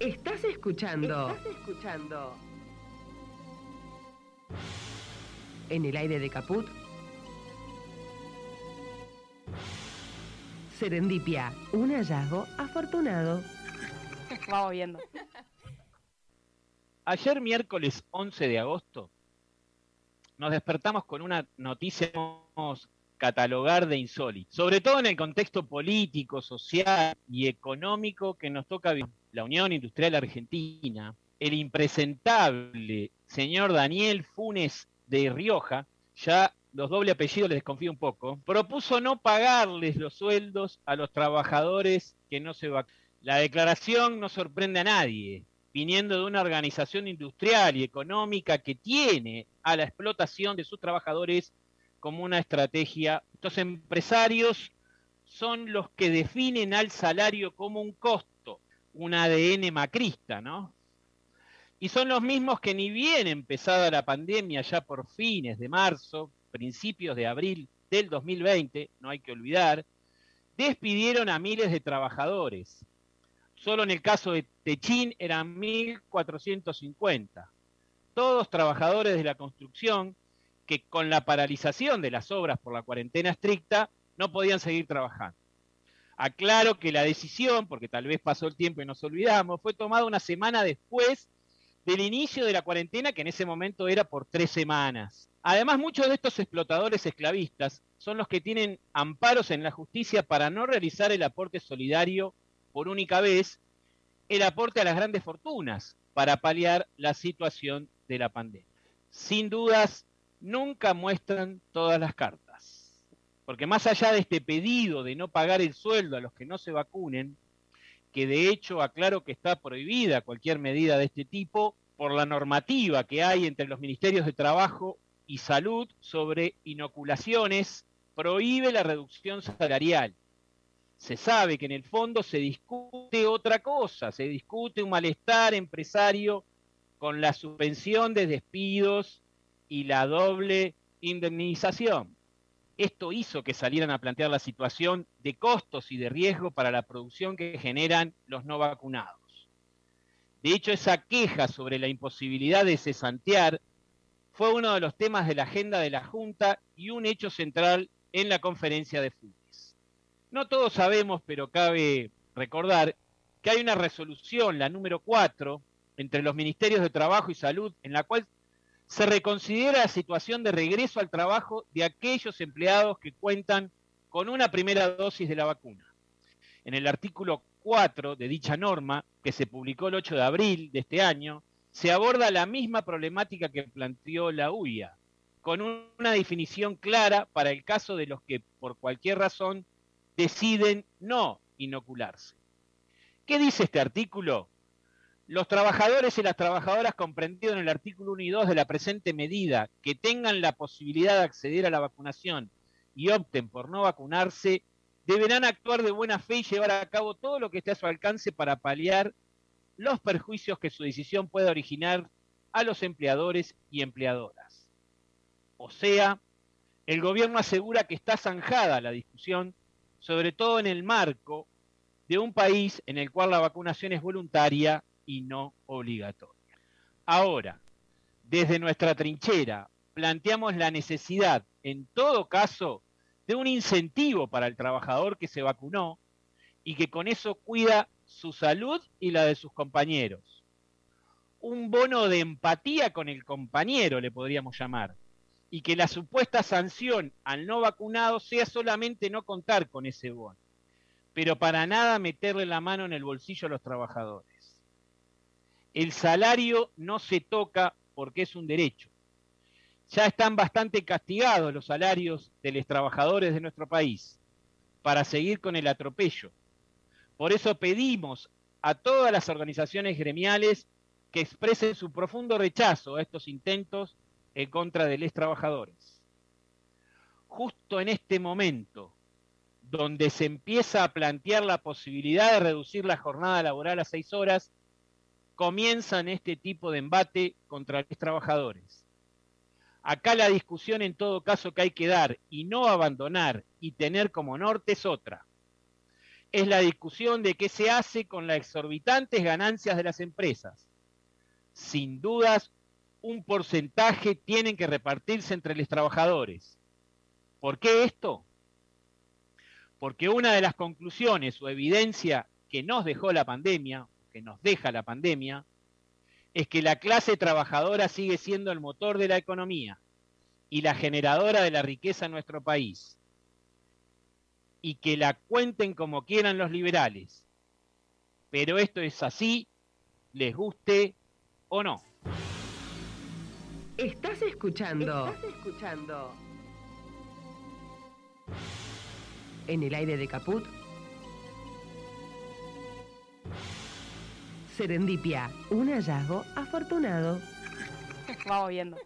Estás escuchando. Estás escuchando. En el aire de Caput. Serendipia, un hallazgo afortunado. Vamos viendo. Ayer miércoles 11 de agosto nos despertamos con una noticia catalogar de insólito, sobre todo en el contexto político, social y económico que nos toca vivir la Unión Industrial Argentina, el impresentable señor Daniel Funes de Rioja, ya los doble apellidos les desconfío un poco, propuso no pagarles los sueldos a los trabajadores que no se vacunan. La declaración no sorprende a nadie, viniendo de una organización industrial y económica que tiene a la explotación de sus trabajadores como una estrategia. Estos empresarios son los que definen al salario como un costo un ADN macrista, ¿no? Y son los mismos que ni bien empezada la pandemia, ya por fines de marzo, principios de abril del 2020, no hay que olvidar, despidieron a miles de trabajadores. Solo en el caso de Techín eran 1.450. Todos trabajadores de la construcción que con la paralización de las obras por la cuarentena estricta no podían seguir trabajando. Aclaro que la decisión, porque tal vez pasó el tiempo y nos olvidamos, fue tomada una semana después del inicio de la cuarentena, que en ese momento era por tres semanas. Además, muchos de estos explotadores esclavistas son los que tienen amparos en la justicia para no realizar el aporte solidario por única vez, el aporte a las grandes fortunas para paliar la situación de la pandemia. Sin dudas, nunca muestran todas las cartas. Porque más allá de este pedido de no pagar el sueldo a los que no se vacunen, que de hecho aclaro que está prohibida cualquier medida de este tipo por la normativa que hay entre los ministerios de Trabajo y Salud sobre inoculaciones, prohíbe la reducción salarial. Se sabe que en el fondo se discute otra cosa, se discute un malestar empresario con la suspensión de despidos y la doble indemnización. Esto hizo que salieran a plantear la situación de costos y de riesgo para la producción que generan los no vacunados. De hecho, esa queja sobre la imposibilidad de cesantear fue uno de los temas de la agenda de la Junta y un hecho central en la conferencia de Funes. No todos sabemos, pero cabe recordar que hay una resolución, la número 4, entre los Ministerios de Trabajo y Salud, en la cual se reconsidera la situación de regreso al trabajo de aquellos empleados que cuentan con una primera dosis de la vacuna. En el artículo 4 de dicha norma, que se publicó el 8 de abril de este año, se aborda la misma problemática que planteó la UIA, con una definición clara para el caso de los que por cualquier razón deciden no inocularse. ¿Qué dice este artículo? Los trabajadores y las trabajadoras comprendidos en el artículo 1 y 2 de la presente medida que tengan la posibilidad de acceder a la vacunación y opten por no vacunarse, deberán actuar de buena fe y llevar a cabo todo lo que esté a su alcance para paliar los perjuicios que su decisión pueda originar a los empleadores y empleadoras. O sea, el gobierno asegura que está zanjada la discusión, sobre todo en el marco de un país en el cual la vacunación es voluntaria y no obligatoria. Ahora, desde nuestra trinchera, planteamos la necesidad, en todo caso, de un incentivo para el trabajador que se vacunó y que con eso cuida su salud y la de sus compañeros. Un bono de empatía con el compañero, le podríamos llamar, y que la supuesta sanción al no vacunado sea solamente no contar con ese bono, pero para nada meterle la mano en el bolsillo a los trabajadores. El salario no se toca porque es un derecho. Ya están bastante castigados los salarios de los trabajadores de nuestro país para seguir con el atropello. Por eso pedimos a todas las organizaciones gremiales que expresen su profundo rechazo a estos intentos en contra de los trabajadores. Justo en este momento, donde se empieza a plantear la posibilidad de reducir la jornada laboral a seis horas, comienzan este tipo de embate contra los trabajadores. Acá la discusión en todo caso que hay que dar y no abandonar y tener como norte es otra. es la discusión de qué se hace con las exorbitantes ganancias de las empresas. Sin dudas, un porcentaje tienen que repartirse entre los trabajadores. ¿Por qué esto? Porque una de las conclusiones o evidencia que nos dejó la pandemia, que nos deja la pandemia, es que la clase trabajadora sigue siendo el motor de la economía y la generadora de la riqueza en nuestro país. Y que la cuenten como quieran los liberales. Pero esto es así, les guste o no. Estás escuchando. Estás escuchando. En el aire de Caput. Serendipia, un hallazgo afortunado. Vamos viendo.